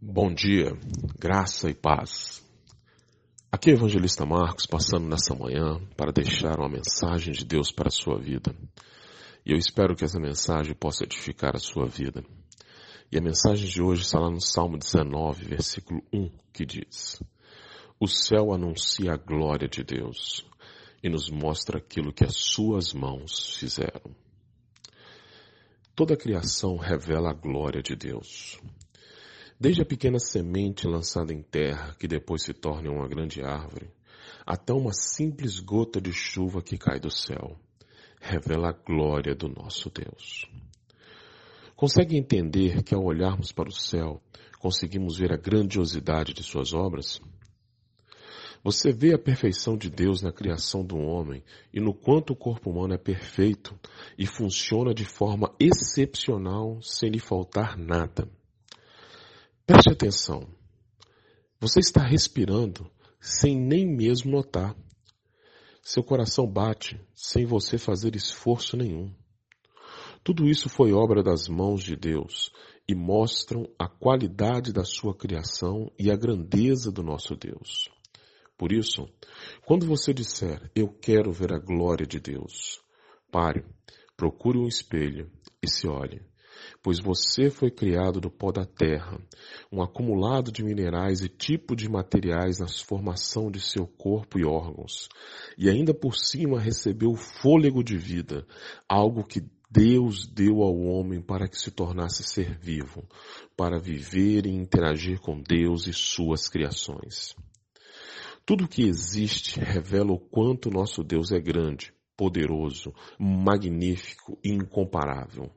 Bom dia, graça e paz. Aqui é o Evangelista Marcos passando nessa manhã para deixar uma mensagem de Deus para a sua vida. E eu espero que essa mensagem possa edificar a sua vida. E a mensagem de hoje está lá no Salmo 19, versículo 1, que diz: O céu anuncia a glória de Deus e nos mostra aquilo que as suas mãos fizeram. Toda a criação revela a glória de Deus. Desde a pequena semente lançada em terra, que depois se torna uma grande árvore, até uma simples gota de chuva que cai do céu, revela a glória do nosso Deus. Consegue entender que ao olharmos para o céu, conseguimos ver a grandiosidade de suas obras? Você vê a perfeição de Deus na criação do homem e no quanto o corpo humano é perfeito e funciona de forma excepcional sem lhe faltar nada. Preste atenção. Você está respirando sem nem mesmo notar. Seu coração bate sem você fazer esforço nenhum. Tudo isso foi obra das mãos de Deus e mostram a qualidade da sua criação e a grandeza do nosso Deus. Por isso, quando você disser, eu quero ver a glória de Deus, pare, procure um espelho e se olhe pois você foi criado do pó da terra, um acumulado de minerais e tipo de materiais na formação de seu corpo e órgãos, e ainda por cima recebeu o fôlego de vida, algo que Deus deu ao homem para que se tornasse ser vivo, para viver e interagir com Deus e suas criações. Tudo que existe revela o quanto nosso Deus é grande, poderoso, magnífico e incomparável.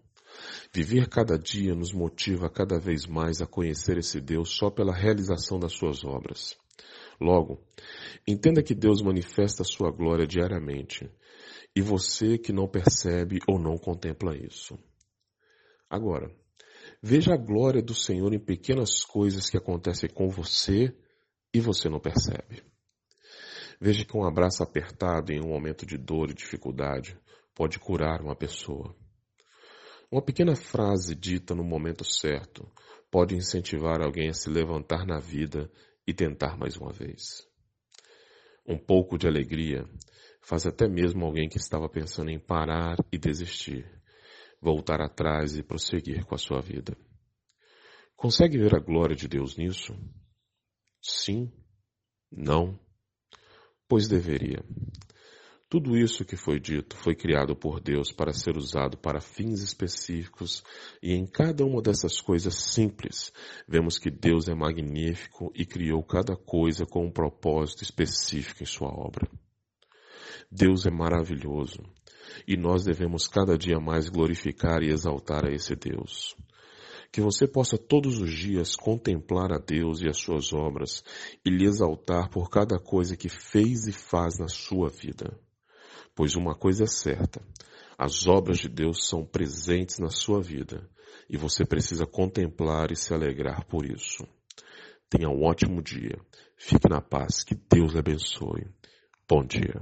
Viver cada dia nos motiva cada vez mais a conhecer esse Deus só pela realização das suas obras. Logo, entenda que Deus manifesta a sua glória diariamente e você que não percebe ou não contempla isso. Agora, veja a glória do Senhor em pequenas coisas que acontecem com você e você não percebe. Veja que um abraço apertado em um momento de dor e dificuldade pode curar uma pessoa. Uma pequena frase dita no momento certo pode incentivar alguém a se levantar na vida e tentar mais uma vez. Um pouco de alegria faz até mesmo alguém que estava pensando em parar e desistir, voltar atrás e prosseguir com a sua vida. Consegue ver a glória de Deus nisso? Sim? Não? Pois deveria. Tudo isso que foi dito foi criado por Deus para ser usado para fins específicos, e em cada uma dessas coisas simples, vemos que Deus é magnífico e criou cada coisa com um propósito específico em sua obra. Deus é maravilhoso, e nós devemos cada dia mais glorificar e exaltar a esse Deus. Que você possa todos os dias contemplar a Deus e as suas obras e lhe exaltar por cada coisa que fez e faz na sua vida. Pois uma coisa é certa, as obras de Deus são presentes na sua vida e você precisa contemplar e se alegrar por isso. Tenha um ótimo dia. Fique na paz. Que Deus abençoe. Bom dia.